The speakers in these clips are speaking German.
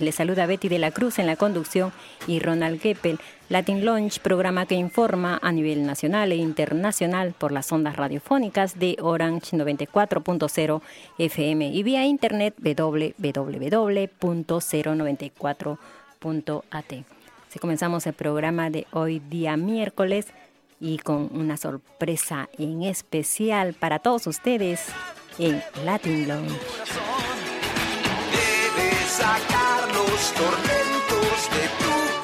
Le saluda Betty de la Cruz en la conducción y Ronald Geppel. Latin Launch, programa que informa a nivel nacional e internacional por las ondas radiofónicas de Orange 94.0 FM y vía internet www.094.at. Si comenzamos el programa de hoy día miércoles y con una sorpresa en especial para todos ustedes en Latin sacar tormentos de tu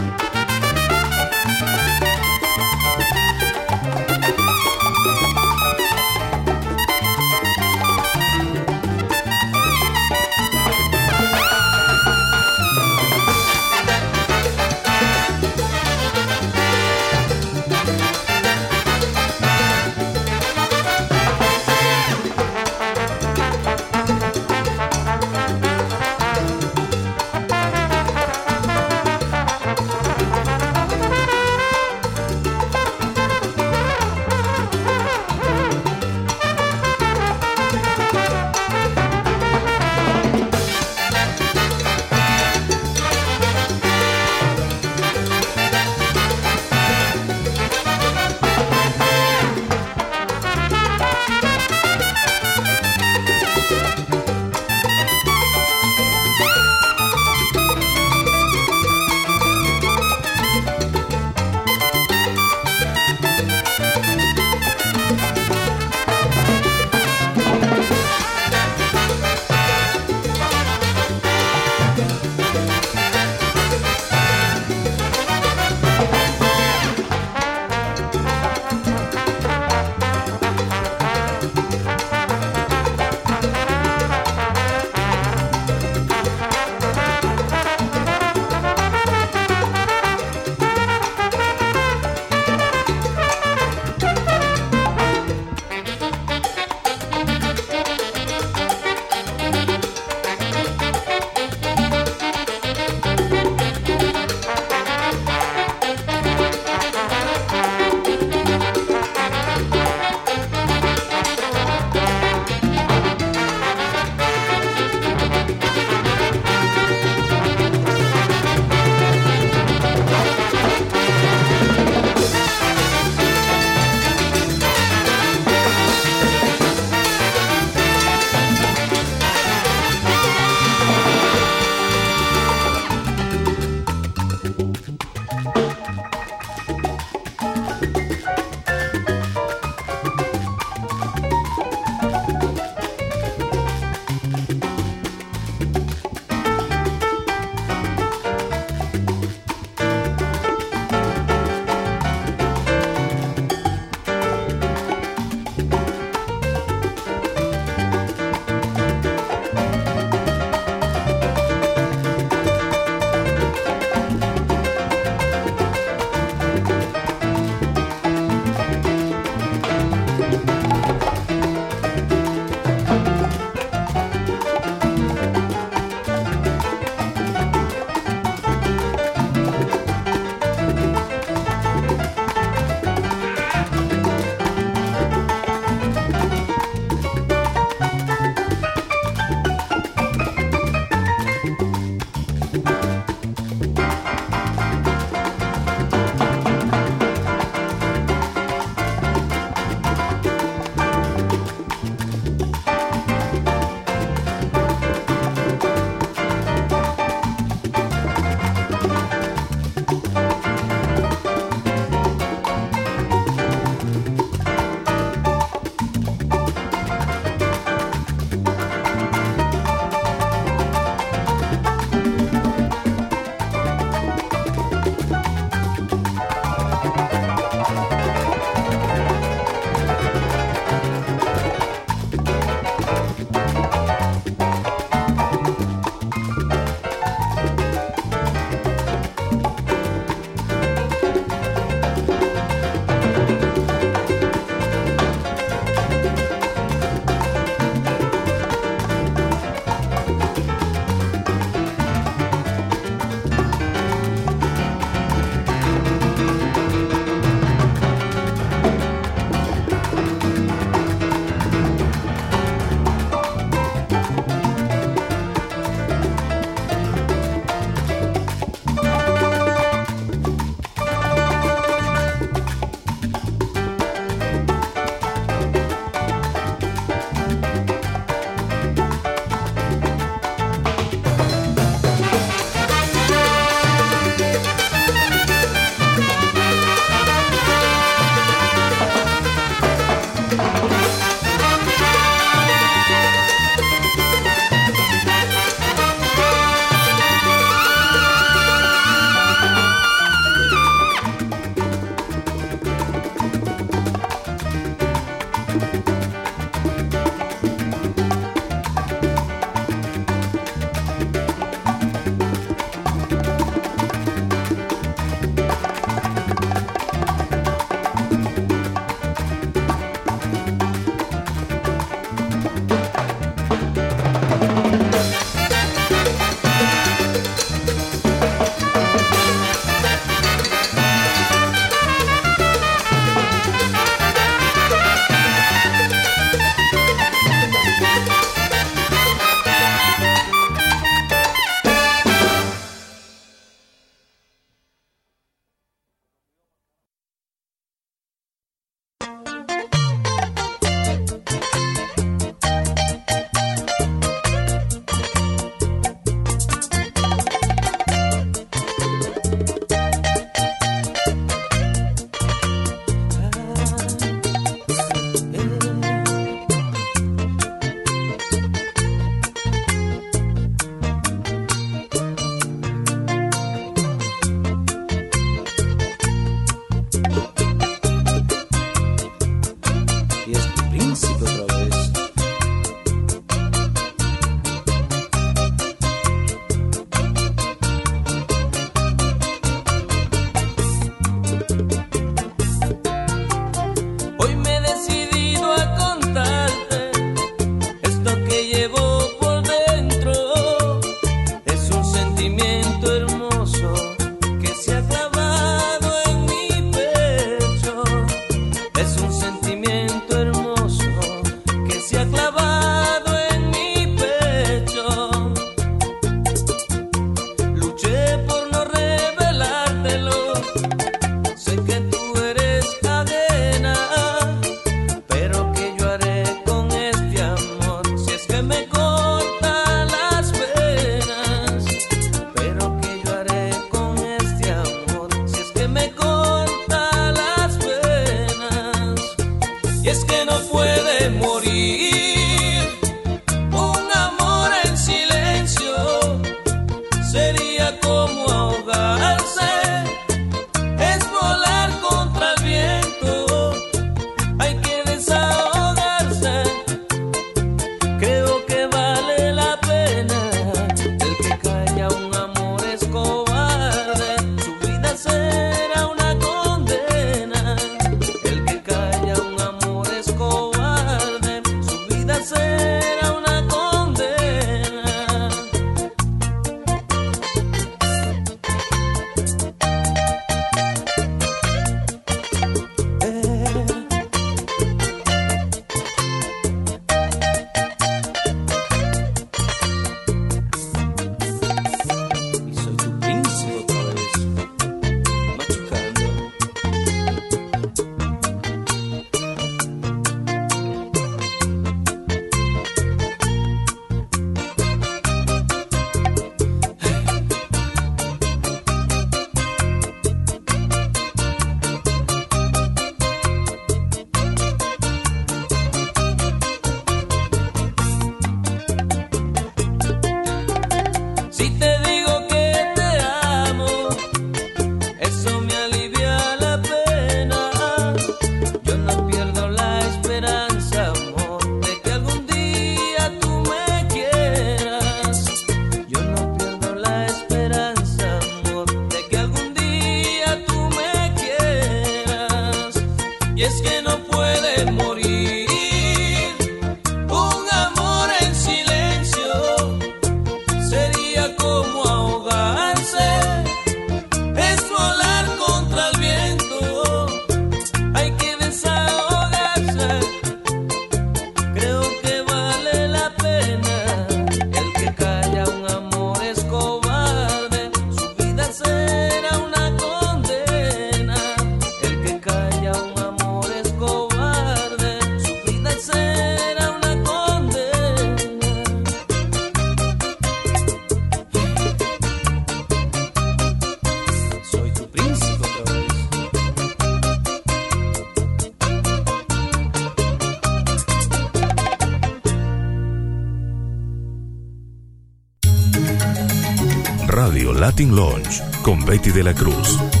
Radio Latin Lounge con Betty de la Cruz.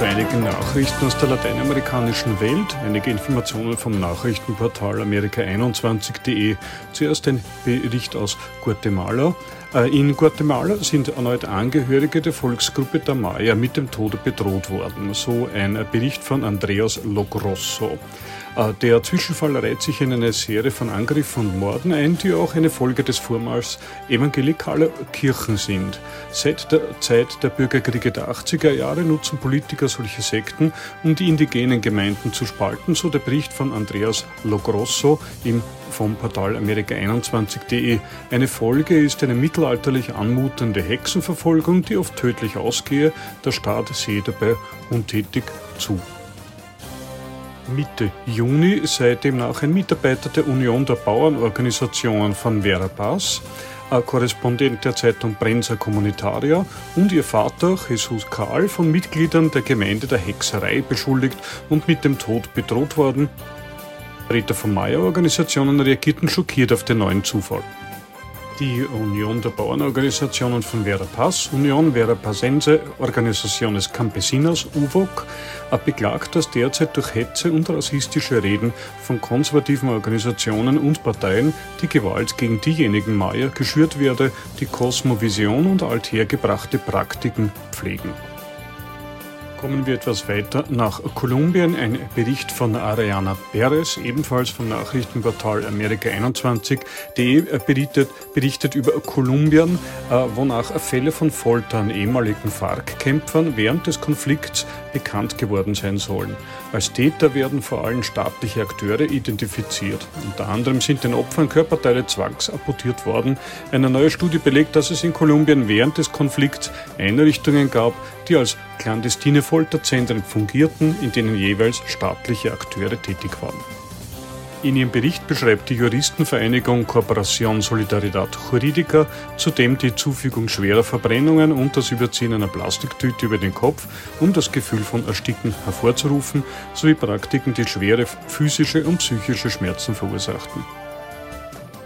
Zu einigen Nachrichten aus der lateinamerikanischen Welt, einige Informationen vom Nachrichtenportal Amerika21.de. Zuerst ein Bericht aus Guatemala. Äh, in Guatemala sind erneut Angehörige der Volksgruppe der Maya mit dem Tode bedroht worden. So ein Bericht von Andreas Logrosso. Äh, der Zwischenfall reiht sich in eine Serie von Angriffen und Morden ein, die auch eine Folge des Vormals evangelikaler Kirchen sind. Seit der Zeit der Bürgerkriege der 80er Jahre nutzen Politiker solche Sekten, um die indigenen Gemeinden zu spalten, so der Bericht von Andreas Logrosso im vom Portal Amerika21.de. Eine Folge ist eine mittelalterlich anmutende Hexenverfolgung, die oft tödlich ausgehe. Der Staat sehe dabei untätig zu. Mitte Juni sei demnach ein Mitarbeiter der Union der Bauernorganisationen von Verapaz, Korrespondent der Zeitung Prensa Comunitaria und ihr Vater Jesus Karl von Mitgliedern der Gemeinde der Hexerei beschuldigt und mit dem Tod bedroht worden. Vertreter von Maya-Organisationen reagierten schockiert auf den neuen Zufall die Union der Bauernorganisationen von Verapaz, Union Verapazense Organizaciones Campesinas, UVOC, beklagt, dass derzeit durch Hetze und rassistische Reden von konservativen Organisationen und Parteien die Gewalt gegen diejenigen Maya geschürt werde, die Kosmovision und althergebrachte Praktiken pflegen. Kommen wir etwas weiter nach Kolumbien. Ein Bericht von Ariana Perez, ebenfalls vom Nachrichtenportal Amerika21.de, berichtet, berichtet über Kolumbien, äh, wonach Fälle von Folter an ehemaligen FARC-Kämpfern während des Konflikts bekannt geworden sein sollen. Als Täter werden vor allem staatliche Akteure identifiziert. Unter anderem sind den Opfern Körperteile zwangsamputiert worden. Eine neue Studie belegt, dass es in Kolumbien während des Konflikts Einrichtungen gab, die als clandestine Folterzentren fungierten, in denen jeweils staatliche Akteure tätig waren. In ihrem Bericht beschreibt die Juristenvereinigung Corporación Solidaridad Jurídica zudem die Zufügung schwerer Verbrennungen und das Überziehen einer Plastiktüte über den Kopf, um das Gefühl von Ersticken hervorzurufen, sowie Praktiken, die schwere physische und psychische Schmerzen verursachten.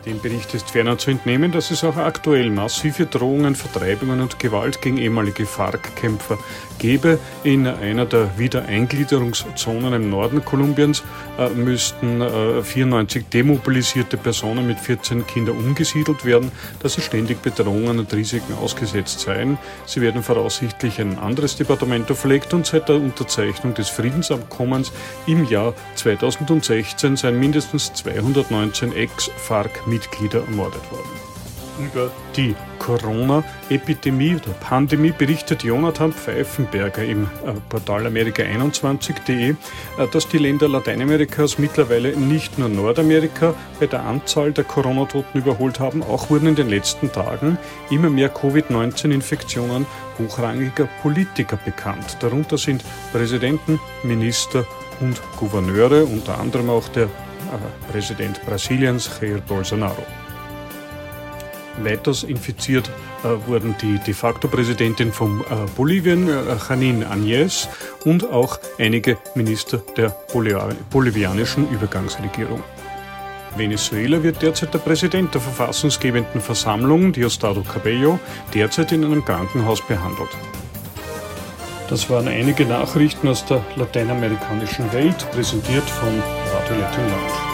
Dem Bericht ist ferner zu entnehmen, dass es auch aktuell massive Drohungen, Vertreibungen und Gewalt gegen ehemalige FARC-Kämpfer gebe. In einer der Wiedereingliederungszonen im Norden Kolumbiens äh, müssten äh, 94 demobilisierte Personen mit 14 Kindern umgesiedelt werden, da sie ständig Bedrohungen und Risiken ausgesetzt seien. Sie werden voraussichtlich ein anderes Departamento verlegt und seit der Unterzeichnung des Friedensabkommens im Jahr 2016 seien mindestens 219 Ex-FARC Mitglieder ermordet worden. Über die Corona-Epidemie oder Pandemie berichtet Jonathan Pfeifenberger im äh, Portal Amerika21.de, äh, dass die Länder Lateinamerikas mittlerweile nicht nur Nordamerika bei der Anzahl der Corona-Toten überholt haben, auch wurden in den letzten Tagen immer mehr Covid-19-Infektionen hochrangiger Politiker bekannt. Darunter sind Präsidenten, Minister und Gouverneure, unter anderem auch der Präsident Brasiliens, Jair Bolsonaro. Weiters infiziert äh, wurden die de facto Präsidentin von äh, Bolivien, äh, Janine Añez, und auch einige Minister der bolivianischen Übergangsregierung. Venezuela wird derzeit der Präsident der verfassungsgebenden Versammlung, Diosdado Cabello, derzeit in einem Krankenhaus behandelt. Das waren einige Nachrichten aus der lateinamerikanischen Welt, präsentiert von Radio Latin Lounge.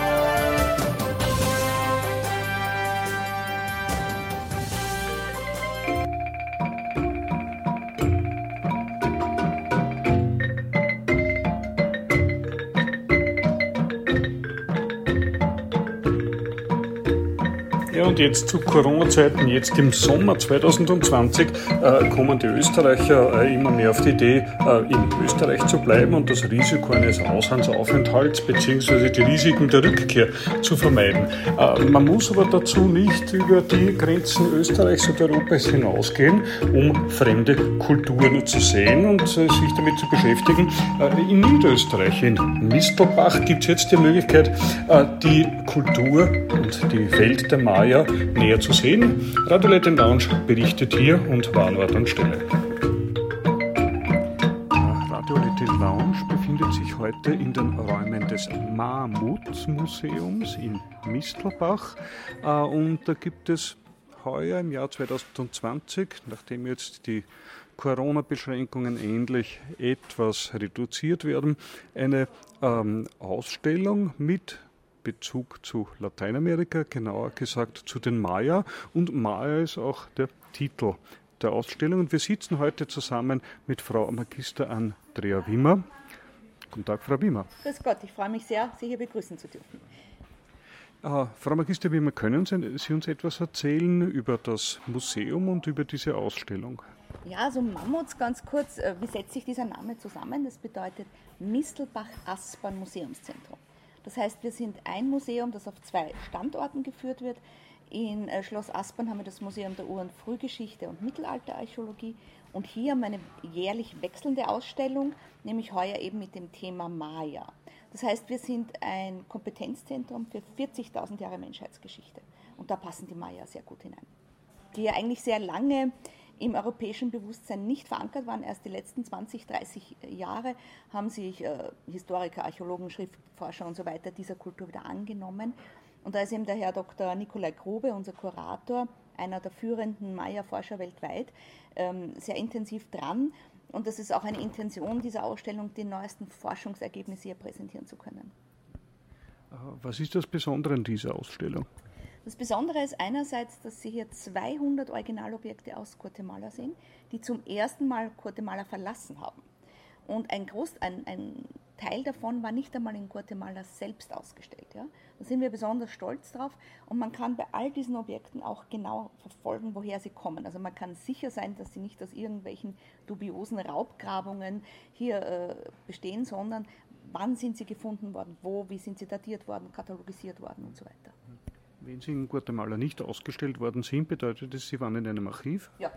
Jetzt zu Corona-Zeiten, jetzt im Sommer 2020, äh, kommen die Österreicher äh, immer mehr auf die Idee, äh, in Österreich zu bleiben und das Risiko eines Auslandsaufenthalts bzw. die Risiken der Rückkehr zu vermeiden. Äh, man muss aber dazu nicht über die Grenzen Österreichs und Europas hinausgehen, um fremde Kulturen zu sehen und äh, sich damit zu beschäftigen. Äh, in Niederösterreich, in Mistelbach, gibt es jetzt die Möglichkeit, die Kultur und die Welt der Maya näher zu sehen. Radio Latin Lounge berichtet hier und war an Ort und Stelle. Radio Latin Lounge befindet sich heute in den Räumen des Mahmut-Museums in Mistelbach äh, und da gibt es heuer im Jahr 2020, nachdem jetzt die Corona-Beschränkungen endlich etwas reduziert werden, eine ähm, Ausstellung mit Bezug zu Lateinamerika, genauer gesagt zu den Maya. Und Maya ist auch der Titel der Ausstellung. Und wir sitzen heute zusammen mit Frau Magister Andrea Wimmer. Guten Tag, Frau Wimmer. Grüß Gott, ich freue mich sehr, Sie hier begrüßen zu dürfen. Uh, Frau Magister Wimmer, können Sie uns etwas erzählen über das Museum und über diese Ausstellung? Ja, so Mammuts ganz kurz. Äh, wie setzt sich dieser Name zusammen? Das bedeutet Mistelbach-Aspern Museumszentrum. Das heißt, wir sind ein Museum, das auf zwei Standorten geführt wird. In äh, Schloss Aspern haben wir das Museum der Ur- und Frühgeschichte und Mittelalterarchäologie und hier haben wir eine jährlich wechselnde Ausstellung, nämlich heuer eben mit dem Thema Maya. Das heißt, wir sind ein Kompetenzzentrum für 40.000 Jahre Menschheitsgeschichte und da passen die Maya sehr gut hinein, die ja eigentlich sehr lange im europäischen Bewusstsein nicht verankert waren. Erst die letzten 20, 30 Jahre haben sich äh, Historiker, Archäologen, Schriftforscher und so weiter dieser Kultur wieder angenommen. Und da ist eben der Herr Dr. Nikolai Grube, unser Kurator, einer der führenden Maya-Forscher weltweit, ähm, sehr intensiv dran. Und das ist auch eine Intention dieser Ausstellung, die neuesten Forschungsergebnisse hier präsentieren zu können. Was ist das Besondere an dieser Ausstellung? Das Besondere ist einerseits, dass Sie hier 200 Originalobjekte aus Guatemala sehen, die zum ersten Mal Guatemala verlassen haben. Und ein, Groß, ein, ein Teil davon war nicht einmal in Guatemala selbst ausgestellt. Ja? Da sind wir besonders stolz drauf und man kann bei all diesen Objekten auch genau verfolgen, woher sie kommen. Also man kann sicher sein, dass sie nicht aus irgendwelchen dubiosen Raubgrabungen hier äh, bestehen, sondern wann sind sie gefunden worden, wo, wie sind sie datiert worden, katalogisiert worden und so weiter. Wenn Sie in Guatemala nicht ausgestellt worden sind, bedeutet das, Sie waren in einem Archiv? Ja,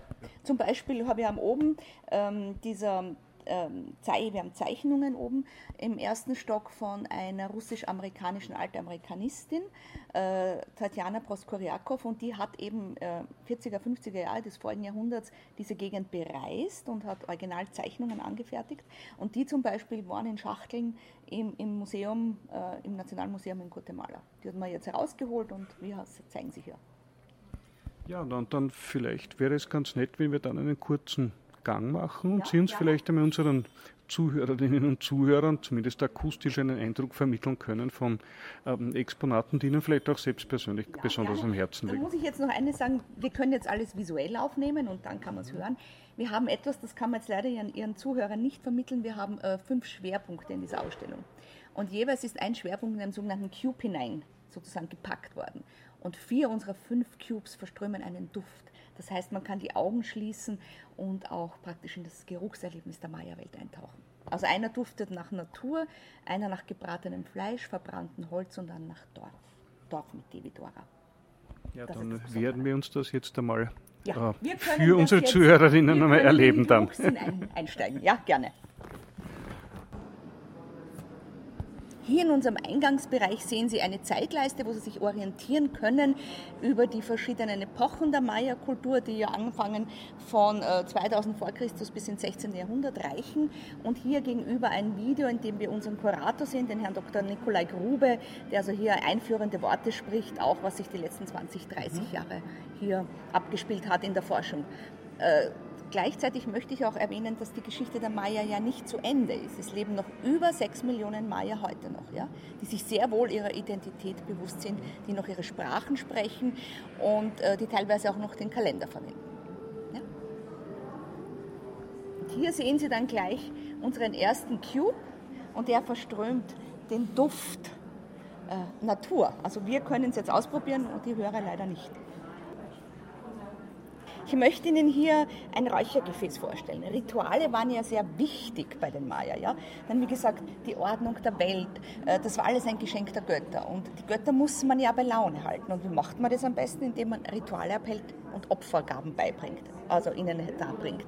zum Beispiel habe ich am oben ähm, dieser ähm, wir haben Zeichnungen oben im ersten Stock von einer russisch-amerikanischen Altamerikanistin, äh, Tatjana Proskoriakow, und die hat eben äh, 40er, 50er Jahre des vorigen Jahrhunderts diese Gegend bereist und hat Originalzeichnungen angefertigt. Und die zum Beispiel waren in Schachteln im, im Museum, äh, im Nationalmuseum in Guatemala. Die hat man jetzt herausgeholt und wir zeigen sie hier. Ja, und dann vielleicht wäre es ganz nett, wenn wir dann einen kurzen Gang machen und Sie uns vielleicht einmal unseren Zuhörerinnen und Zuhörern zumindest akustisch einen Eindruck vermitteln können von ähm, Exponaten, die Ihnen vielleicht auch selbst persönlich Ja, besonders gerne. am Herzen Da liegen. muss ich jetzt noch eines sagen, wir können jetzt alles visuell aufnehmen und dann kann man es hören. Wir haben etwas, das kann man jetzt leider Ihren, Ihren Zuhörern nicht vermitteln. Wir haben äh, fünf Schwerpunkte in dieser Ausstellung. Und jeweils ist ein Schwerpunkt in einen sogenannten Cube hinein sozusagen gepackt worden. Und vier unserer fünf Cubes verströmen einen Duft. Das heißt, man kann die Augen schließen und auch praktisch in das Geruchserlebnis der Maya-Welt eintauchen. Also einer duftet nach Natur, einer nach gebratenem Fleisch, verbranntem Holz und dann nach Dorf. Dorf mit Devidora. Ja, das dann werden wir uns das jetzt einmal Ja, äh, für unsere Zuhörerinnen einmal erleben dann. Einsteigen. Ja, gerne. Hier in unserem Eingangsbereich sehen Sie eine Zeitleiste, wo Sie sich orientieren können über die verschiedenen Epochen der Maya-Kultur, die ja anfangen von äh, 2000 vor Christus bis ins 16. Jahrhundert reichen. Und hier gegenüber ein Video, in dem wir unseren Kurator sehen, den Herrn Dr. Nikolai Grube, der also hier einführende Worte spricht, auch was sich die letzten 20, 30 Jahre hier abgespielt hat in der Forschung. Gleichzeitig möchte ich auch erwähnen, dass die Geschichte der Maya ja nicht zu Ende ist. Es leben noch über sechs Millionen Maya heute noch, ja, die sich sehr wohl ihrer Identität bewusst sind, die noch ihre Sprachen sprechen und äh, die teilweise auch noch den Kalender verwenden. Ja? Hier sehen Sie dann gleich unseren ersten Cube und der verströmt den Duft äh, Natur. Also wir können es jetzt ausprobieren und die Hörer leider nicht. Ich möchte Ihnen hier ein Räuchergefäß vorstellen. Rituale waren ja sehr wichtig bei den Maya. Ja? Dann, wie gesagt, die Ordnung der Welt, äh, das war alles ein Geschenk der Götter. Und die Götter muss man ja bei Laune halten. Und wie macht man das am besten? Indem man Rituale abhält und Opfergaben beibringt, also ihnen darbringt.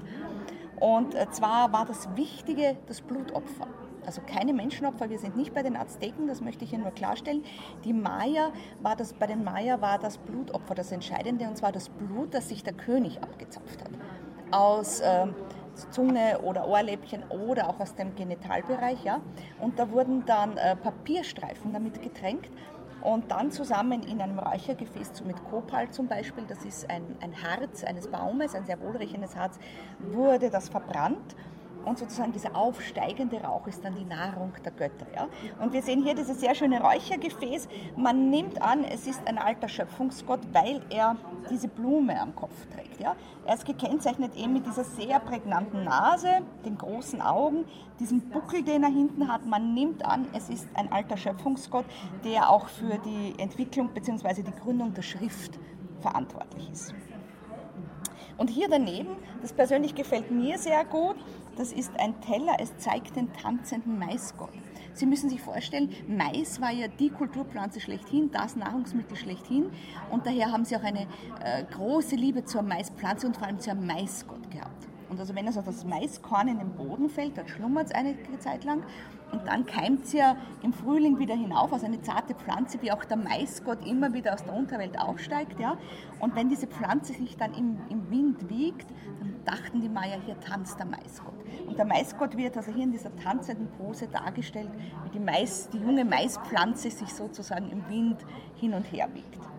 Und äh, zwar war das Wichtige das Blutopfer. Also keine Menschenopfer, wir sind nicht bei den Azteken, das möchte ich hier nur klarstellen. Die Maya war das, bei den Maya war das Blutopfer das Entscheidende und zwar das Blut, das sich der König abgezapft hat. Aus äh, Zunge oder Ohrläppchen oder auch aus dem Genitalbereich. Ja? Und da wurden dann äh, Papierstreifen damit getränkt und dann zusammen in einem Räuchergefäß mit Kopal zum Beispiel, das ist ein, ein Harz eines Baumes, ein sehr wohlriechendes Harz, wurde das verbrannt und sozusagen dieser aufsteigende Rauch ist dann die Nahrung der Götter. Ja? Und wir sehen hier dieses sehr schöne Räuchergefäß. Man nimmt an, es ist ein alter Schöpfungsgott, weil er diese Blume am Kopf trägt. Ja? Er ist gekennzeichnet eben mit dieser sehr prägnanten Nase, den großen Augen, diesem Buckel, den er hinten hat. Man nimmt an, es ist ein alter Schöpfungsgott, der auch für die Entwicklung bzw. die Gründung der Schrift verantwortlich ist. Und hier daneben, das persönlich gefällt mir sehr gut, das ist ein Teller, es zeigt den tanzenden Maisgott. Sie müssen sich vorstellen, Mais war ja die Kulturpflanze schlechthin, das Nahrungsmittel schlechthin und daher haben sie auch eine äh, große Liebe zur Maispflanze und vor allem zum Maisgott gehabt. Und also wenn also das Maiskorn in den Boden fällt, dann schlummert es eine Zeit lang und dann keimt es ja im Frühling wieder hinauf, als eine zarte Pflanze, wie auch der Maisgott immer wieder aus der Unterwelt aufsteigt. Ja? Und wenn diese Pflanze sich dann im, im Wind wiegt, dann dachten die Maya, hier tanzt der Maisgott. Und der Maisgott wird also hier in dieser tanzenden Pose dargestellt, wie die, Mais, die junge Maispflanze sich sozusagen im Wind hin und her wiegt.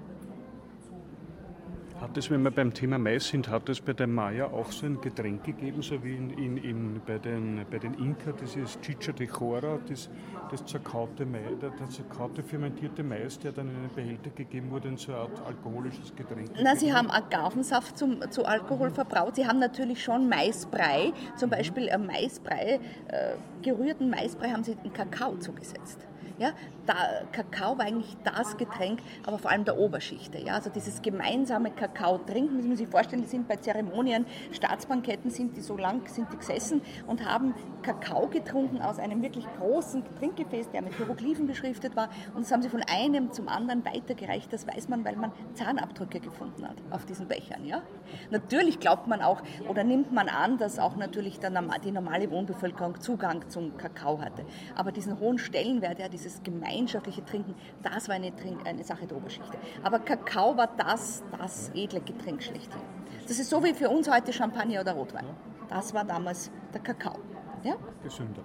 Hat es, wenn wir beim Thema Mais sind, hat es bei der Maya auch so ein Getränk gegeben, so wie in, in, in bei, den, bei den Inka, dieses Chicha de Chora, das, das zerkaute Mais, der, der zerkaute fermentierte Mais, der dann in einen Behälter gegeben wurde, in so eine Art alkoholisches Getränk. Na, Sie haben Agavensaft zum, zu Alkohol verbraut. Sie haben natürlich schon Maisbrei, zum Beispiel äh, Maisbrei, äh, gerührten Maisbrei haben Sie in Kakao zugesetzt. Ja, da, Kakao war eigentlich das Getränk, aber vor allem der Oberschichte. Ja, also dieses gemeinsame Kakao trinken, müssen Sie sich vorstellen, die sind bei Zeremonien, Staatsbanketten sind die so lang sind die gesessen und haben Kakao getrunken aus einem wirklich großen Trinkgefäß, der mit Hieroglyphen beschriftet war und das haben sie von einem zum anderen weitergereicht. Das weiß man, weil man Zahnabdrücke gefunden hat auf diesen Bechern. Ja? Natürlich glaubt man auch oder nimmt man an, dass auch natürlich die normale Wohnbevölkerung Zugang zum Kakao hatte. Aber diesen hohen Stellenwert, ja, dieses gemeinschaftliche Trinken, das war eine, Trink eine Sache der Oberschichte. Aber Kakao war das, das edle Getränk schlechthin. Das ist so wie für uns heute Champagner oder Rotwein. Das war damals der Kakao. Ja? Gesünder.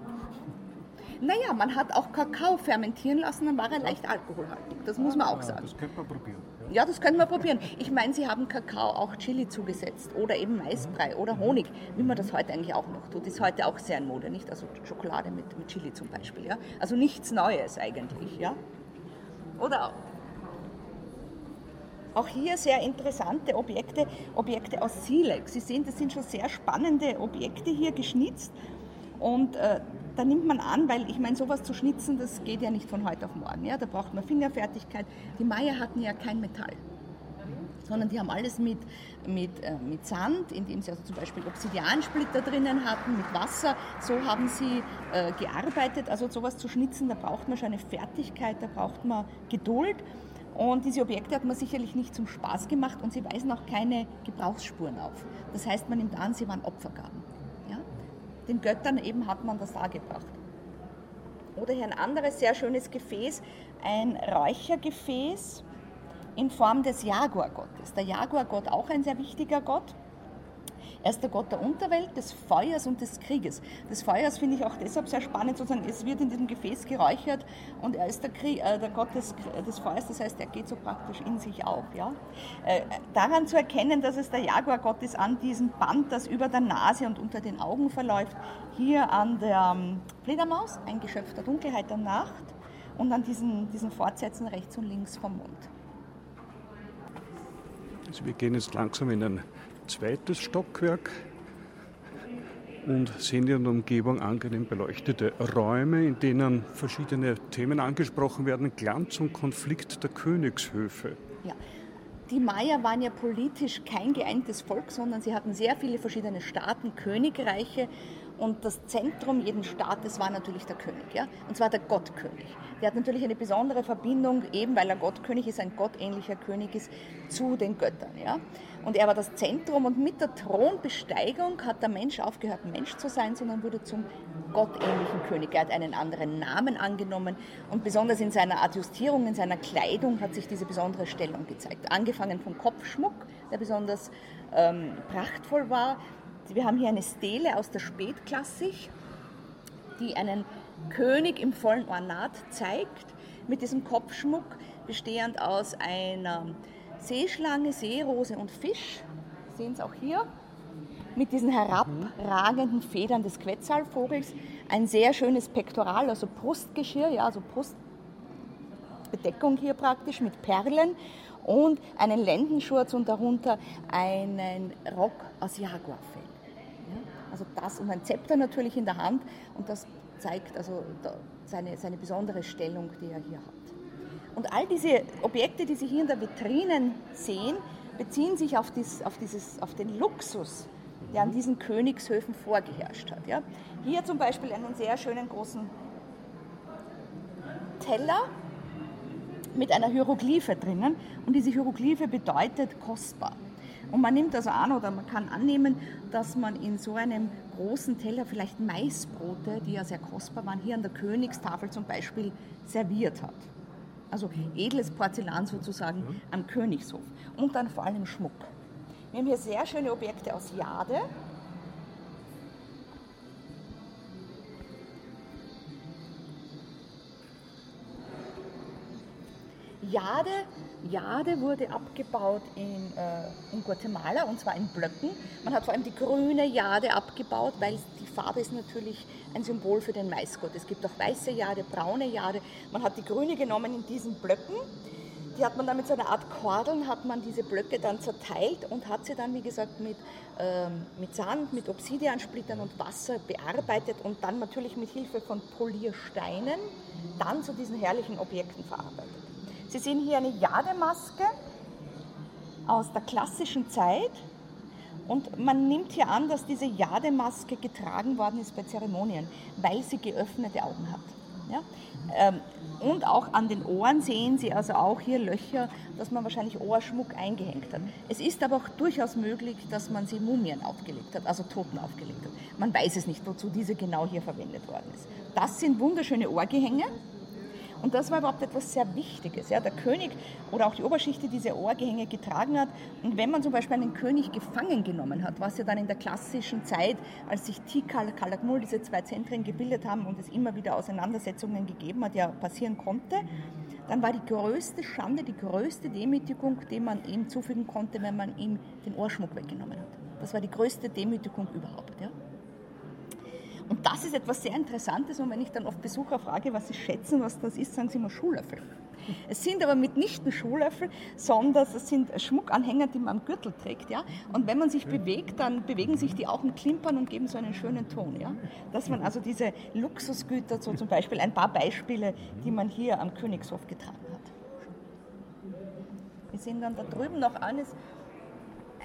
Naja, man hat auch Kakao fermentieren lassen, dann war er leicht alkoholhaltig. Das muss man auch sagen. Das könnte man probieren. Ja. das könnte man probieren. Ich meine, sie haben Kakao auch Chili zugesetzt oder eben Maisbrei oder Honig, wie man das heute eigentlich auch noch tut. Ist heute auch sehr in Mode, nicht? Also Schokolade mit, mit Chili zum Beispiel. Ja? Also nichts Neues eigentlich. Ja? Oder auch hier sehr interessante Objekte, Objekte aus Silex. Sie sehen, das sind schon sehr spannende Objekte hier geschnitzt. Und äh, da nimmt man an, weil ich meine, sowas zu schnitzen, das geht ja nicht von heute auf morgen. Ja? Da braucht man Fingerfertigkeit. Die Maya hatten ja kein Metall, sondern die haben alles mit, mit, äh, mit Sand, indem sie also zum Beispiel Obsidiansplitter drinnen hatten, mit Wasser. So haben sie äh, gearbeitet. Also sowas zu schnitzen, da braucht man schon eine Fertigkeit, da braucht man Geduld. Und diese Objekte hat man sicherlich nicht zum Spaß gemacht und sie weisen auch keine Gebrauchsspuren auf. Das heißt, man nimmt an, sie waren Opfergaben. Den Göttern eben hat man das dargebracht. Oder hier ein anderes sehr schönes Gefäß, ein Räuchergefäß in Form des Jaguargottes. Der Jaguargott auch ein sehr wichtiger Gott. Er ist der Gott der Unterwelt, des Feuers und des Krieges. Des Feuers finde ich auch deshalb sehr spannend, sozusagen, es wird in diesem Gefäß geräuchert und er ist der, Krieg, äh, der Gott des, des, Feuers, das heißt, er geht so praktisch in sich auf. Ja? Äh, daran zu erkennen, dass es der Jaguargott ist, an diesem Band, das über der Nase und unter den Augen verläuft, hier an der ähm, Fledermaus, ein Geschöpf der Dunkelheit der Nacht und an diesen, diesen Fortsätzen rechts und links vom Mund. Also wir gehen jetzt langsam in ein zweites Stockwerk und sehen in der Umgebung angenehm beleuchtete Räume, in denen verschiedene Themen angesprochen werden. Glanz und Konflikt der Königshöfe. Ja. die Maya waren ja politisch kein geeintes Volk, sondern sie hatten sehr viele verschiedene Staaten, Königreiche und das Zentrum jeden Staates war natürlich der König, ja? und zwar der Gottkönig. Der hat natürlich eine besondere Verbindung, eben weil er Gottkönig ist, ein gottähnlicher König ist, zu den Göttern. Ja? Und er war das Zentrum und mit der Thronbesteigung hat der Mensch aufgehört, Mensch zu sein, sondern wurde zum gottähnlichen König. Er hat einen anderen Namen angenommen und besonders in seiner Adjustierung, in seiner Kleidung hat sich diese besondere Stellung gezeigt. Angefangen vom Kopfschmuck, der besonders ähm, prachtvoll war. Wir haben hier eine Stele aus der Spätklassik, die einen König im vollen Ornat zeigt, mit diesem Kopfschmuck, bestehend aus einer Seeschlange, Seerose und Fisch. Sie sehen es auch hier. Mit diesen herabragenden Federn des Quetzalvogels. Ein sehr schönes Pektoral, also Brustgeschirr, ja, also Brustbedeckung hier praktisch mit Perlen und einen Lendenschurz und darunter einen Rock aus Jaguarfell. Also das und ein Zepter natürlich in der Hand und das zeigt also seine, seine besondere Stellung, die er hier hat. Und all diese Objekte, die Sie hier in der Vitrinen sehen, beziehen sich auf, dies, auf, dieses, auf den Luxus, der an diesen Königshöfen vorgeherrscht hat. Ja. Hier zum Beispiel einen sehr schönen großen Teller mit einer Hieroglyphe drinnen und diese Hieroglyphe bedeutet kostbar. Und man nimmt also an oder man kann annehmen, dass man in so einem großen Teller vielleicht Maisbrote, die ja sehr kostbar waren, hier an der Königstafel zum Beispiel serviert hat. Also edles Porzellan sozusagen mhm. am Königshof. Und dann vor allem Schmuck. Wir haben hier sehr schöne Objekte aus Jade. Jade, Jade wurde abgebaut in, äh, in Guatemala und zwar in Blöcken. Man hat vor allem die grüne Jade abgebaut, weil die Farbe ist natürlich ein Symbol für den Maisgott. Es gibt auch weiße Jade, braune Jade. Man hat die grüne genommen in diesen Blöcken. Die hat man dann mit so einer Art Kordeln, hat man diese Blöcke dann zerteilt und hat sie dann, wie gesagt, mit, ähm, mit Sand, mit Obsidiansplittern und Wasser bearbeitet und dann natürlich mit Hilfe von Poliersteinen dann zu diesen herrlichen Objekten verarbeitet. Sie sehen hier eine Jademaske aus der klassischen Zeit und man nimmt hier an, dass diese Jademaske getragen worden ist bei Zeremonien, weil sie geöffnete Augen hat. Ja? Ähm, und auch an den Ohren sehen Sie also auch hier Löcher, dass man wahrscheinlich Ohrschmuck eingehängt hat. Es ist aber auch durchaus möglich, dass man sie Mumien aufgelegt hat, also Toten aufgelegt hat. Man weiß es nicht, wozu diese genau hier verwendet worden ist. Das sind wunderschöne Ohrgehänge. Und das war überhaupt etwas sehr Wichtiges. Ja. Der König oder auch die Oberschicht, die diese Ohrgehänge getragen hat. Und wenn man zum Beispiel einen König gefangen genommen hat, was ja dann in der klassischen Zeit, als sich Tikal, Kalakmul, diese zwei Zentren gebildet haben und es immer wieder Auseinandersetzungen gegeben hat, ja passieren konnte, dann war die größte Schande, die größte Demütigung, die man ihm zufügen konnte, wenn man ihm den Ohrschmuck weggenommen hat. Das war die größte Demütigung überhaupt. Ja. Und das ist etwas sehr Interessantes und wenn ich dann oft Besucher frage, was sie schätzen, was das ist, sagen sie immer Schuhlöffel. Es sind aber mitnichten Schuhlöffel, sondern es sind Schmuckanhänger, die man am Gürtel trägt. Ja? Und wenn man sich bewegt, dann bewegen sich die auch und klimpern und geben so einen schönen Ton. Ja? Dass man also diese Luxusgüter, so zum Beispiel ein paar Beispiele, die man hier am Königshof getragen hat. Wir sehen dann da drüben noch eines,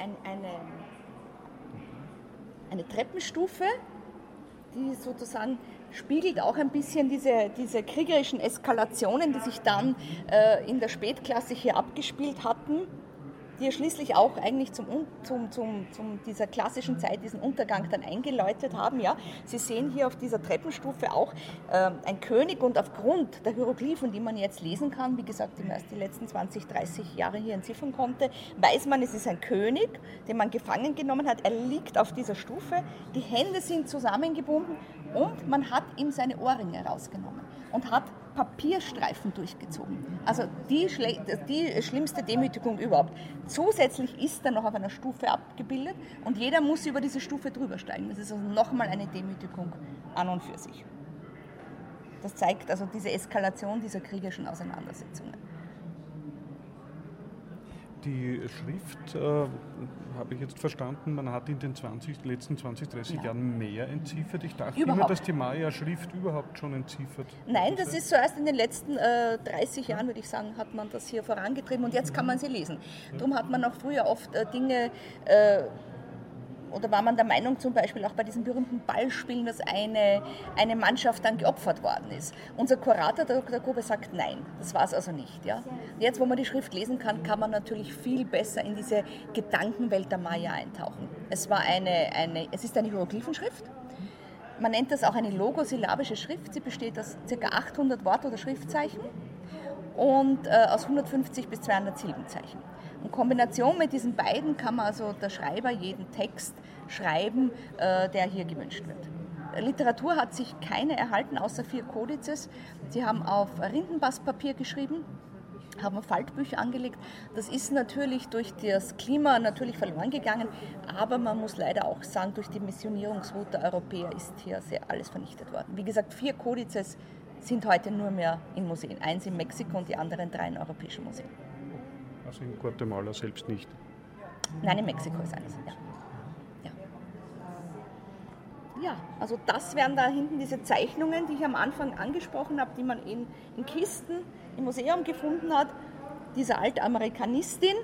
ein, eine, eine Treppenstufe, die sozusagen spiegelt auch ein bisschen diese, diese kriegerischen Eskalationen, die sich dann äh, in der Spätklasse hier abgespielt hatten die ja schließlich auch eigentlich zum, zum, zum, zum dieser klassischen Zeit diesen Untergang dann eingeläutet haben. Ja. Sie sehen hier auf dieser Treppenstufe auch äh, ein König und aufgrund der Hieroglyphen, die man jetzt lesen kann, wie gesagt, die man erst die letzten 20, 30 Jahre hier entziffern konnte, weiß man, es ist ein König, den man gefangen genommen hat. Er liegt auf dieser Stufe, die Hände sind zusammengebunden und man hat ihm seine Ohrringe rausgenommen und hat Papierstreifen durchgezogen. Also die, die schlimmste Demütigung überhaupt. Zusätzlich ist er noch auf einer Stufe abgebildet und jeder muss über diese Stufe drüber steigen. Das ist also nochmal eine Demütigung an und für sich. Das zeigt also diese Eskalation dieser kriegerischen Auseinandersetzungen. Die Schrift, äh, habe ich jetzt verstanden, man hat in den 20, letzten 20, 30 Jahren mehr entziffert. Ich dachte Überhaupt. immer, dass die Maya-Schrift überhaupt schon entziffert. Nein, das ist so erst in den letzten äh, 30 Jahren, würde ich sagen, hat man das hier vorangetrieben und jetzt kann man sie lesen. Darum hat man auch früher oft äh, Dinge oder war man der Meinung zum Beispiel auch bei diesen berühmten Ballspielen, dass eine, eine Mannschaft dann geopfert worden ist. Unser Kurator, der Dr. Grube, sagt nein, das war es also nicht. Ja? Jetzt, wo man die Schrift lesen kann, kann man natürlich viel besser in diese Gedankenwelt der Maya eintauchen. Es, war eine, eine, es ist eine Hieroglyphenschrift. Man nennt das auch eine logosyllabische Schrift. Sie besteht aus ca. 800 Wort- oder Schriftzeichen und äh, aus 150 bis 200 Silbenzeichen. In Kombination mit diesen beiden kann man also der Schreiber jeden Text schreiben, äh, der hier gewünscht wird. Literatur hat sich keine erhalten, außer vier Kodizes. Sie haben auf Rindenbastpapier geschrieben, haben Faltbücher angelegt. Das ist natürlich durch das Klima natürlich verloren gegangen, aber man muss leider auch sagen, durch die Missionierungswut der Europäer ist hier sehr alles vernichtet worden. Wie gesagt, vier Kodizes sind heute nur mehr in Museen. Eins in Mexiko und die anderen drei in europäischen Museen. Also in Guatemala selbst nicht. Nein, in Mexiko ist eines. Ja. Ja, also das wären da hinten diese Zeichnungen, die ich am Anfang angesprochen habe, die man in, in Kisten im Museum gefunden hat, dieser Altamerikanistin.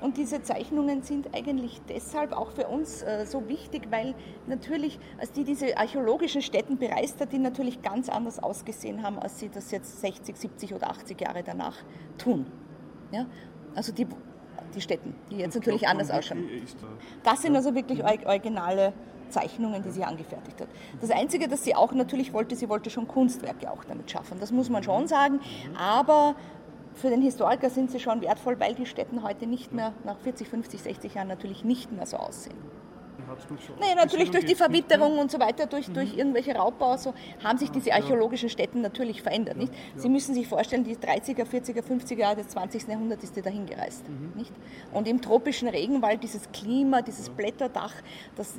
Und diese Zeichnungen sind eigentlich deshalb auch für uns äh, so wichtig, weil natürlich, als die diese archäologischen Stätten bereist hat, die natürlich ganz anders ausgesehen haben, als sie das jetzt 60, 70 oder 80 Jahre danach tun. Ja? Also die, die Städten, die jetzt natürlich anders ausschauen. Das sind also wirklich originale Zeichnungen, die sie angefertigt hat. Das Einzige, das sie auch natürlich wollte, sie wollte schon Kunstwerke auch damit schaffen. Das muss man schon sagen. Aber für den Historiker sind sie schon wertvoll, weil die Städten heute nicht mehr, nach 40, 50, 60 Jahren natürlich nicht mehr so aussehen. Nee, natürlich durch die Verwitterung und so weiter, durch, mhm. durch irgendwelche Raubbau, so haben sich diese archäologischen Städten natürlich verändert. Nicht? Sie müssen sich vorstellen, die 30er, 40er, 50er Jahre des 20. Jahrhunderts ist die dahin gereist. Mhm. Nicht? Und im tropischen Regenwald, dieses Klima, dieses Blätterdach, das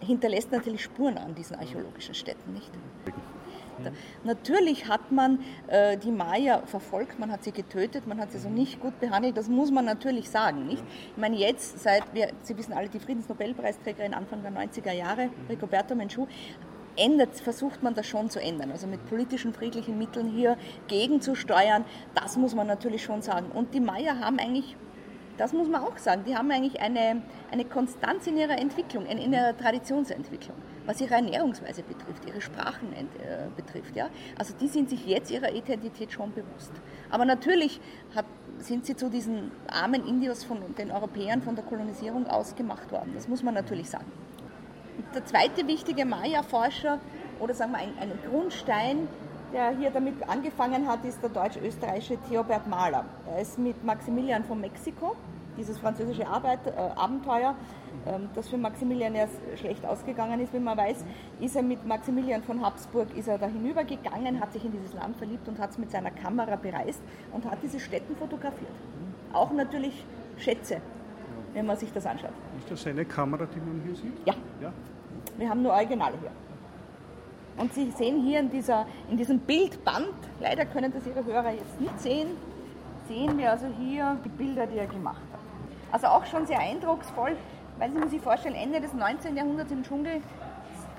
hinterlässt natürlich Spuren an diesen archäologischen Städten. Nicht? Natürlich hat man äh, die Maya verfolgt, man hat sie getötet, man hat sie so nicht gut behandelt, das muss man natürlich sagen. Nicht? Ich meine, jetzt, seit wir, Sie wissen alle, die Friedensnobelpreisträgerin Anfang der 90er Jahre, Rigoberto Menchú, ändert, versucht man das schon zu ändern. Also mit politischen, friedlichen Mitteln hier gegenzusteuern, das muss man natürlich schon sagen. Und die Maya haben eigentlich das muss man auch sagen. Die haben eigentlich eine, eine Konstanz in ihrer Entwicklung, in ihrer Traditionsentwicklung, was ihre Ernährungsweise betrifft, ihre Sprachen äh, betrifft. Ja? Also die sind sich jetzt ihrer Identität schon bewusst. Aber natürlich hat, sind sie zu diesen armen Indios von den Europäern von der Kolonisierung ausgemacht worden. Das muss man natürlich sagen. Und der zweite wichtige Maya-Forscher, oder sagen wir ein, ein Grundstein der hier damit angefangen hat, ist der deutsch-österreichische Theobert Mahler. Er ist mit Maximilian von Mexiko, dieses französische Arbeit, äh, Abenteuer, ähm, das für Maximilian erst schlecht ausgegangen ist, wie man weiß, ist er mit Maximilian von Habsburg ist er da hinübergegangen, hat sich in dieses Land verliebt und hat es mit seiner Kamera bereist und hat diese Städten fotografiert. Auch natürlich Schätze, wenn man sich das anschaut. Ist das seine Kamera, die man hier sieht? Ja. ja. Wir haben nur Originale hier. Und Sie sehen hier in, dieser, in diesem Bildband, leider können das Ihre Hörer jetzt nicht sehen, sehen wir also hier die Bilder, die er gemacht hat. Also auch schon sehr eindrucksvoll, weil Sie sich vorstellen, Ende des 19. Jahrhunderts im Dschungel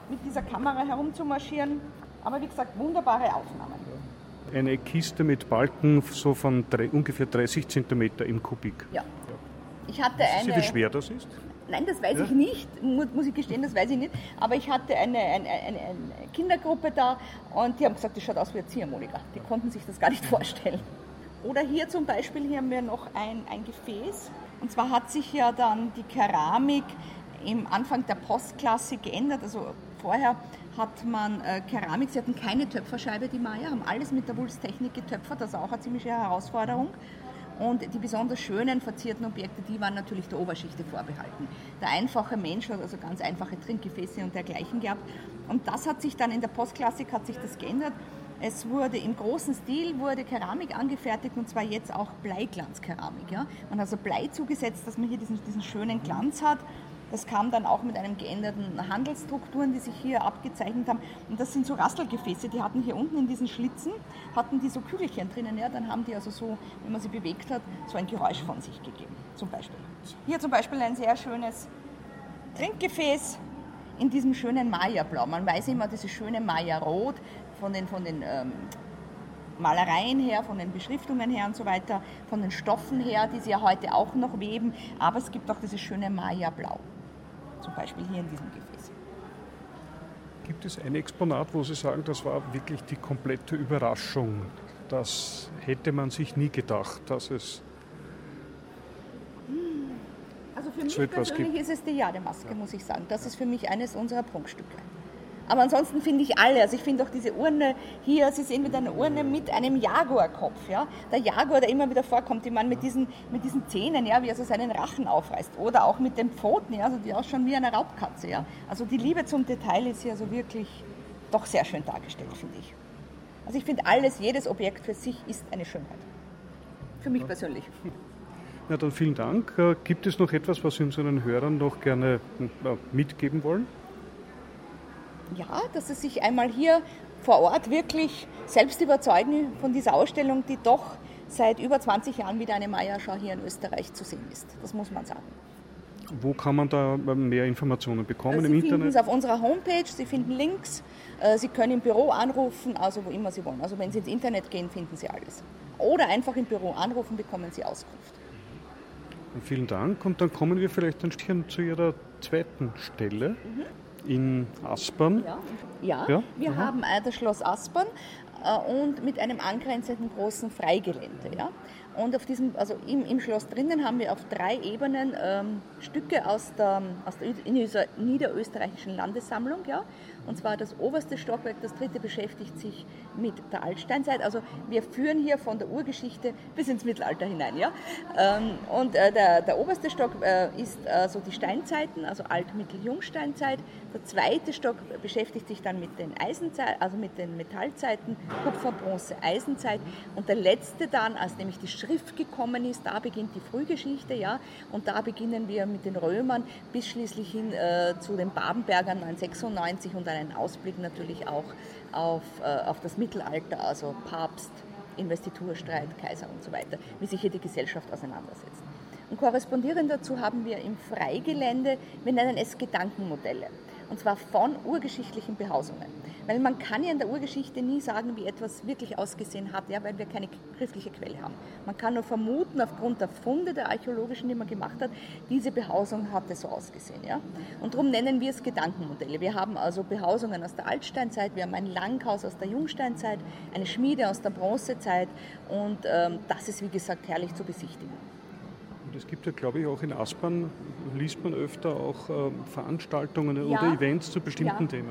mit dieser Kamera herumzumarschieren. Aber wie gesagt, wunderbare Aufnahmen. Eine Kiste mit Balken so von drei, ungefähr 30 cm im Kubik. Ja. Ich hatte eine, Sie, wie schwer das ist? Nein, das weiß ja? ich nicht, muss ich gestehen, das weiß ich nicht. Aber ich hatte eine, eine, eine, eine Kindergruppe da und die haben gesagt, das schaut aus wie eine Ziehharmonika. Die konnten sich das gar nicht vorstellen. Oder hier zum Beispiel, hier haben wir noch ein, ein Gefäß. Und zwar hat sich ja dann die Keramik im Anfang der Postklassik geändert. Also vorher hat man äh, Keramik, sie hatten keine Töpferscheibe, die Maya, haben alles mit der Wulstechnik getöpfert, das ist auch eine ziemliche Herausforderung. Und die besonders schönen verzierten Objekte, die waren natürlich der Oberschichte vorbehalten. Der einfache Mensch hat also ganz einfache Trinkgefäße und dergleichen gehabt. Und das hat sich dann in der Postklassik hat sich das geändert. Es wurde im großen Stil wurde Keramik angefertigt und zwar jetzt auch Bleiglanzkeramik. Ja? Man hat also Blei zugesetzt, dass man hier diesen, diesen schönen Glanz hat. Das kam dann auch mit einem geänderten Handelsstrukturen, die sich hier abgezeichnet haben. Und das sind so Rastelgefäße, die hatten hier unten in diesen Schlitzen, hatten die so Kügelchen drinnen. Ja, dann haben die also so, wenn man sie bewegt hat, so ein Geräusch von sich gegeben, zum Beispiel. Hier zum Beispiel ein sehr schönes Trinkgefäß in diesem schönen Maya-Blau. Man weiß immer dieses schöne Maya-Rot von den, von den ähm, Malereien her, von den Beschriftungen her und so weiter, von den Stoffen her, die sie ja heute auch noch weben. Aber es gibt auch dieses schöne Maya-Blau. Zum Beispiel hier in diesem Gefäß. Gibt es ein Exponat, wo Sie sagen, das war wirklich die komplette Überraschung? Das hätte man sich nie gedacht, dass es Also für mich So persönlich gibt. ist es die Jademaske, muss ich sagen. Das ist für mich eines unserer Prunkstücke. Aber ansonsten finde ich alle, also ich finde auch diese Urne hier, Sie sehen mit einer Urne mit einem Jaguarkopf, ja. Der Jaguar, der immer wieder vorkommt, die man mit diesen, mit diesen Zähnen, ja, wie er so seinen Rachen aufreißt. Oder auch mit den Pfoten, ja, also die ausschauen wie eine Raubkatze, ja. Also die Liebe zum Detail ist hier so wirklich doch sehr schön dargestellt, finde ich. Also ich finde alles, jedes Objekt für sich ist eine Schönheit. Für mich persönlich. Ja, dann vielen Dank. Äh, Gibt es noch etwas, was Sie unseren Hörern noch gerne äh, mitgeben wollen? Ja, dass sie sich einmal hier vor Ort wirklich selbst überzeugen von dieser Ausstellung, die doch seit über 20 Jahren wieder eine Maya-Schau hier in Österreich zu sehen ist. Das muss man sagen. Wo kann man da äh, mehr Informationen bekommen Sie im finden Internet? es auf unserer Homepage, Sie finden Links, äh, Sie können im Büro anrufen, also wo immer Sie wollen. Also wenn Sie ins Internet gehen, finden Sie alles. Oder einfach im Büro anrufen, bekommen Sie Auskunft. Vielen Dank. Und dann kommen wir vielleicht ein Stückchen zu Ihrer zweiten Stelle in Aspern. Ja, ja, Ja? wir Aha. haben äh, das Schloss Aspern äh, und mit einem angrenzenden großen Freigelände. Ja? Und auf diesem, also im, im Schloss drinnen haben wir auf drei Ebenen ähm, Stücke aus der, aus der Nieder- niederösterreichischen Landessammlung. Ja? Und zwar das oberste Stockwerk, das dritte beschäftigt sich mit der Altsteinzeit. Also wir führen hier von der Urgeschichte bis ins Mittelalter hinein. Ja? Ähm, und äh, der, der oberste Stock äh, ist äh, so die Steinzeiten, also Alt-, Mittel-, Jungsteinzeit. Der zweite Stock beschäftigt sich dann mit den Eisenzeiten, also mit den Metallzeiten, Kupfer, Bronze, Eisenzeit. Und der letzte dann, als nämlich die Schrift gekommen ist, da beginnt die Frühgeschichte, ja. Und da beginnen wir mit den Römern bis schließlich hin äh, zu den Babenbergern 996 und einen Ausblick natürlich auch auf, äh, auf das Mittelalter, also Papst, Investiturstreit, Kaiser und so weiter, wie sich hier die Gesellschaft auseinandersetzt. Und korrespondierend dazu haben wir im Freigelände, wir nennen es Gedankenmodelle. Und zwar von urgeschichtlichen Behausungen. Weil man kann ja in der Urgeschichte nie sagen, wie etwas wirklich ausgesehen hat, ja, weil wir keine schriftliche Quelle haben. Man kann nur vermuten, aufgrund der Funde der archäologischen, die man gemacht hat, diese Behausung hatte so ausgesehen. Ja. Und darum nennen wir es Gedankenmodelle. Wir haben also Behausungen aus der Altsteinzeit, wir haben ein Langhaus aus der Jungsteinzeit, eine Schmiede aus der Bronzezeit und ähm, das ist, wie gesagt, herrlich zu besichtigen. Und es gibt ja, glaube ich, auch in Aspern, liest man öfter auch ähm, Veranstaltungen Ja. oder Events zu bestimmten Ja. Themen.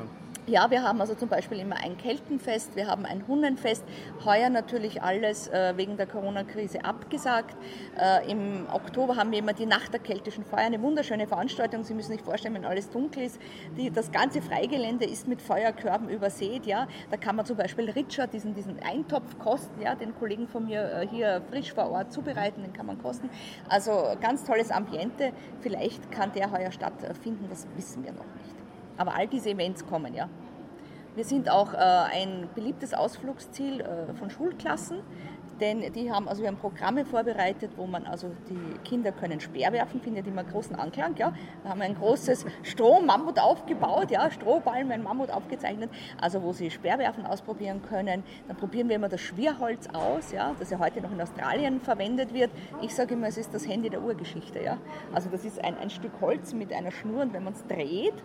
Ja, wir haben also zum Beispiel immer ein Keltenfest, wir haben ein Hunnenfest, heuer natürlich alles äh, wegen der Corona-Krise abgesagt. Äh, Im Oktober haben wir immer die Nacht der keltischen Feuer, eine wunderschöne Veranstaltung. Sie müssen sich vorstellen, wenn alles dunkel ist, die, das ganze Freigelände ist mit Feuerkörben übersät. Ja. Da kann man zum Beispiel Richard, diesen, diesen Eintopf kosten, ja, den Kollegen von mir äh, hier frisch vor Ort zubereiten, den kann man kosten. Also ganz tolles Ambiente. Vielleicht kann der heuer stattfinden, das wissen wir noch nicht. Aber all diese Events kommen, ja. Wir sind auch äh, ein beliebtes Ausflugsziel äh, von Schulklassen, denn die haben, also wir haben Programme vorbereitet, wo man, also die Kinder können Speer werfen, findet immer großen Anklang, ja. Wir haben ein großes Strohmammut aufgebaut, ja, Strohballen, ein Mammut aufgezeichnet, also wo sie Speerwerfen ausprobieren können. Dann probieren wir immer das Schwierholz aus, ja, das ja heute noch in Australien verwendet wird. Ich sage immer, es ist das Handy der Urgeschichte, ja. Also das ist ein, ein Stück Holz mit einer Schnur und wenn man es dreht,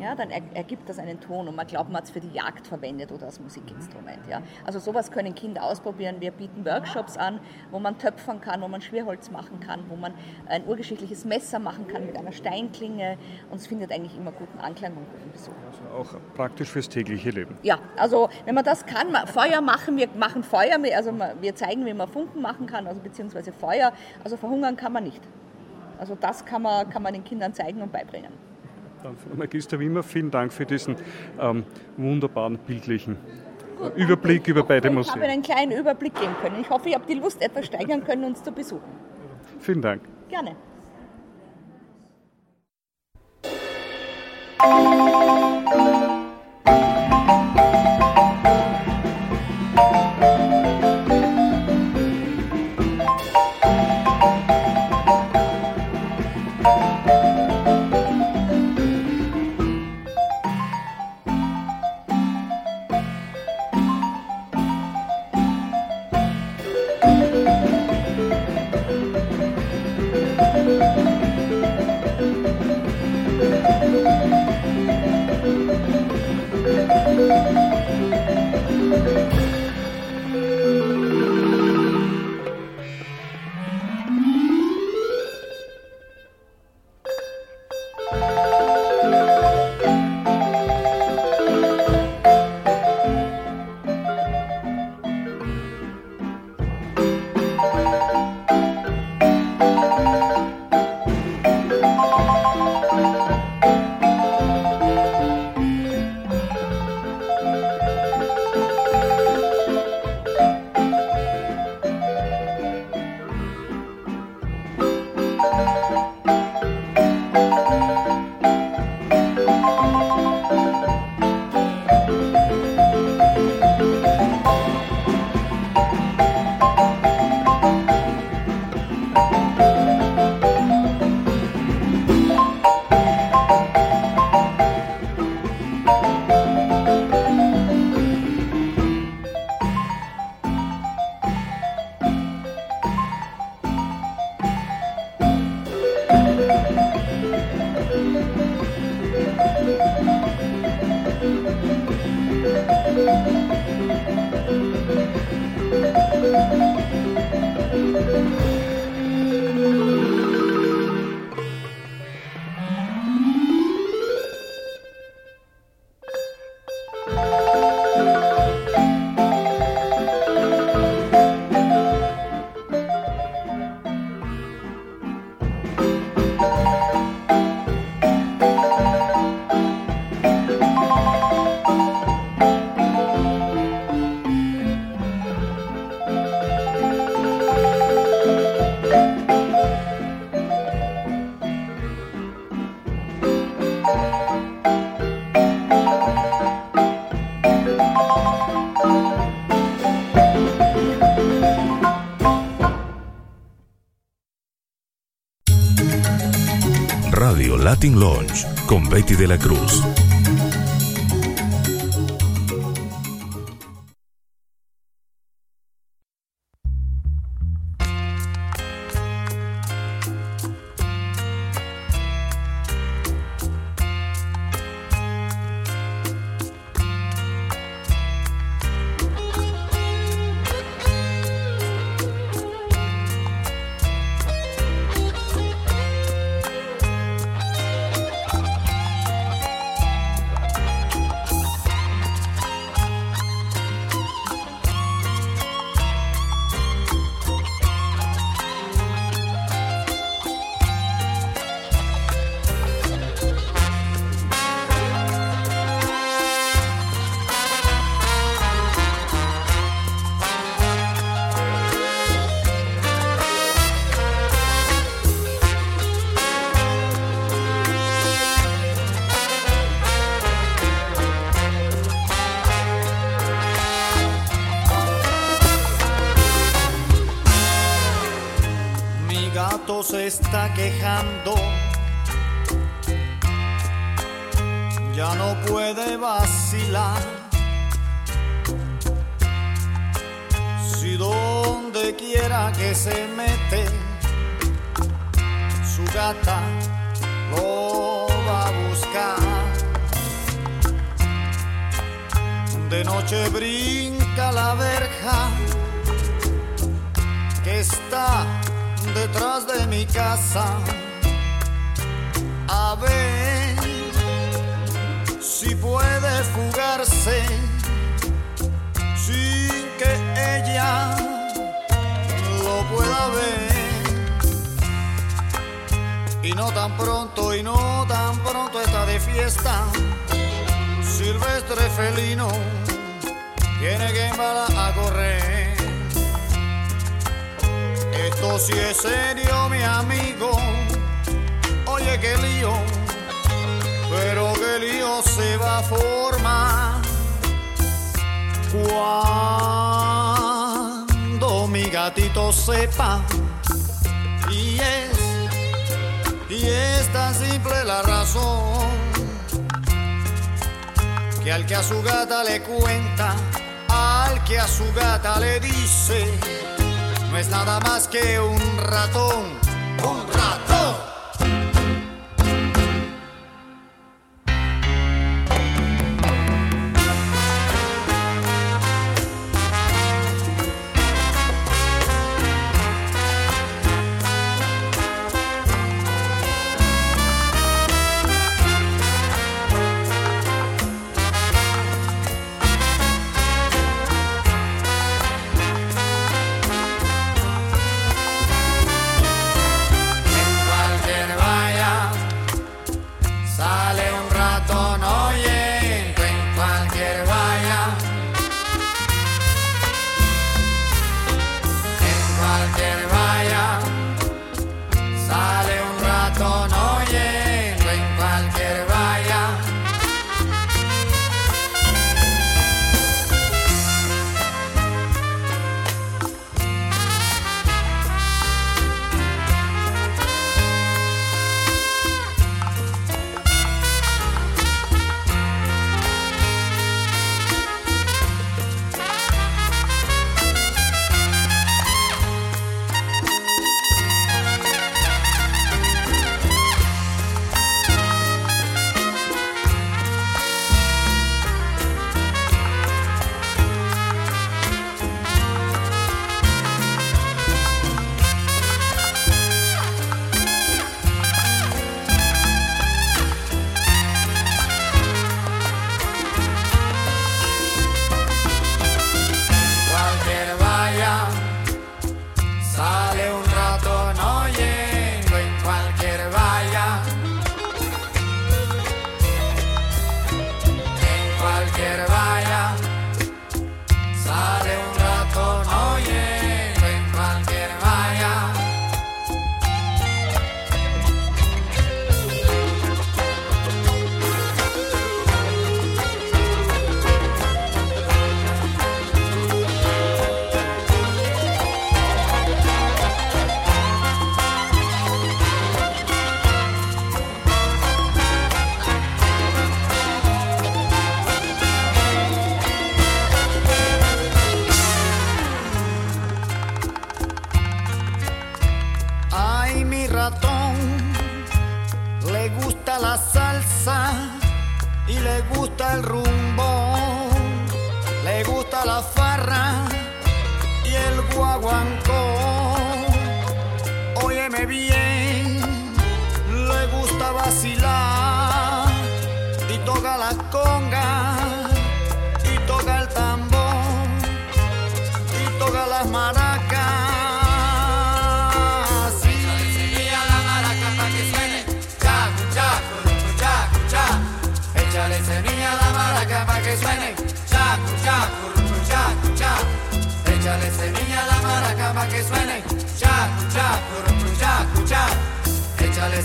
ja, dann er, ergibt das einen Ton und man glaubt, man hat es für die Jagd verwendet oder als Musikinstrument. Ja. Also sowas können Kinder ausprobieren. Wir bieten Workshops an, wo man töpfern kann, wo man Schwerholz machen kann, wo man ein urgeschichtliches Messer machen kann mit einer Steinklinge und es findet eigentlich immer guten Anklang und guten Besuch. Also auch praktisch fürs tägliche Leben. Ja, also wenn man das kann, Feuer machen, wir machen Feuer, also wir zeigen, wie man Funken machen kann, also beziehungsweise Feuer, also verhungern kann man nicht. Also das kann man, kann man den Kindern zeigen und beibringen. Dann, Frau Magister Wimmer, vielen Dank für diesen ähm, wunderbaren bildlichen äh, Überblick über beide Ich habe Museen. einen kleinen Überblick geben können. Ich hoffe, ich habe die Lust etwas steigern können, uns zu besuchen. Vielen Dank. Gerne. Thank you. Latin Lounge con Betty de la Cruz. Está quejando. Ya no puede vacilar. Si donde quiera que se mete, su gata lo va a buscar. De noche brinca la verja que está detrás de mi casa a ver si puede fugarse sin que ella lo pueda ver. Y no tan pronto, y no tan pronto está de fiesta. Silvestre felino tiene que embalar a correr. Esto si es serio, mi amigo. Oye, qué lío. pero el lío se va a formar cuando mi gatito sepa y es y es tan simple la razón que al que a su gata le cuenta al que a su gata le dice es nada más que un ratón. Un ratón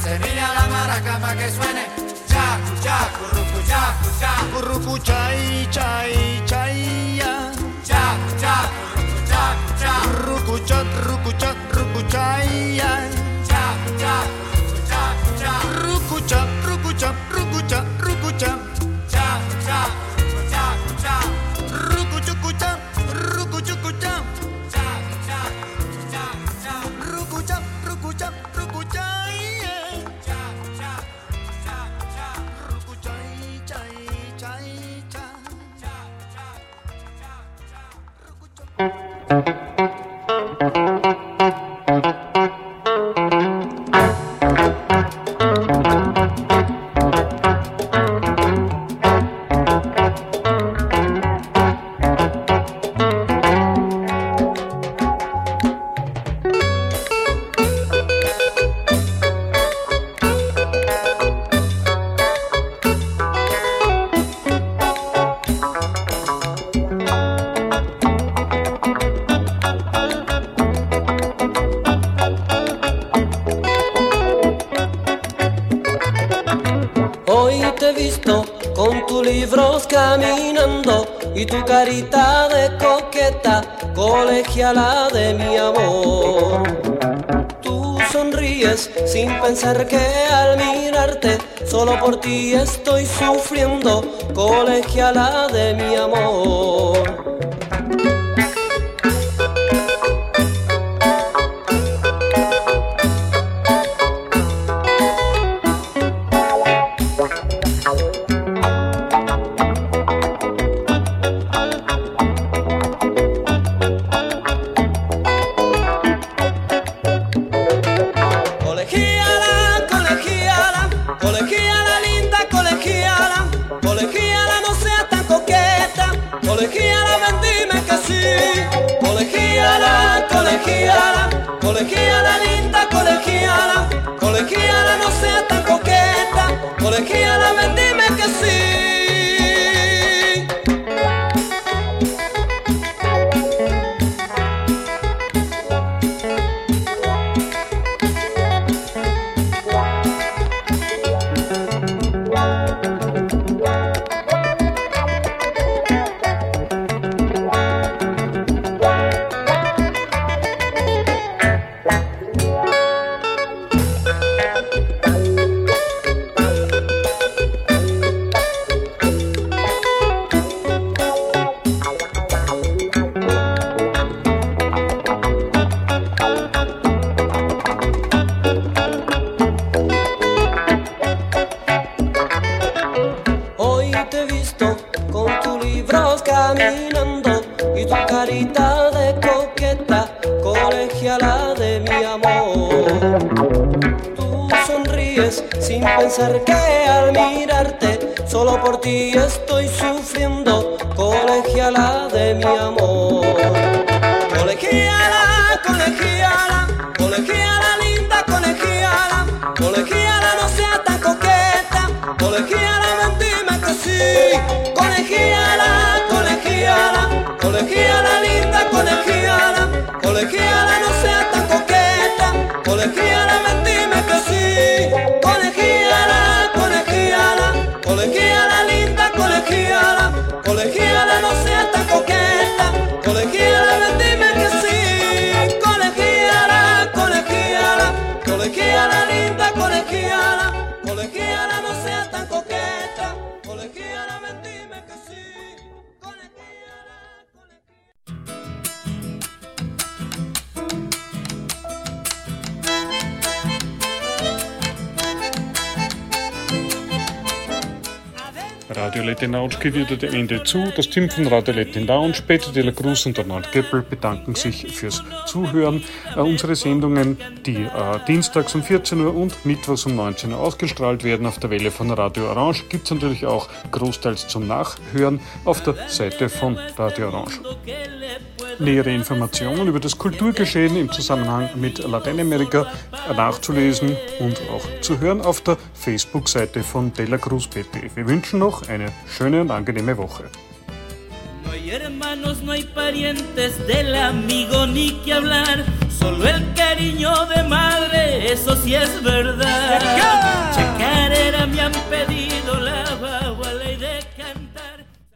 Échale semilla a la maraca pa' que suene. Chacu, chacu, rucu, chacu, cha. Rucu, chay, chay, chay, ya. Chacu, chacu, rucu, chacu, cha. Rucu, cha, rucu, cha, rucu, chay, ya. Chacu, chacu, rucu, chacu, cha. Rucu, cha, rucu, cha, rucu, cha, rucu, cha. Chacu, chacu, rucu, chacu, cha. Rucu, chucu, cha, rucu, chucu, cha. Chacu, chacu, rucu, chacu, cha. Rucu, cha, rucu, cha, pensar al mirarte, solo por ti estoy sufriendo, colegiala de mi amor. amor. Colegiala, colegiala, colegiala linda, colegiala, colegiala no sea tan coqueta, colegiala mentime que sí, colegiala, colegiala, colegiala linda, colegiala, colegiala no sea tan Radio Lettenauschke wird dem Ende zu. Das Team von Radio Lettenausch, Peter de la Cruz und Arnold Geppel bedanken sich fürs Zuhören. Äh, unsere Sendungen, die äh, dienstags um 14 Uhr und mittwochs um 19 Uhr ausgestrahlt werden auf der Welle von Radio Orange, gibt es natürlich auch großteils zum Nachhören auf der Seite von Radio Orange. Nähere Informationen über das Kulturgeschehen im Zusammenhang mit Lateinamerika nachzulesen und auch zu hören auf der Facebook-Seite von Dela Cruz PT. Wir wünschen noch eine schöne und angenehme Woche. No hay hermanos, no hay parientes del amigo ni que hablar, solo el cariño de madre, eso sí es verdad. Chacarera me han pedido la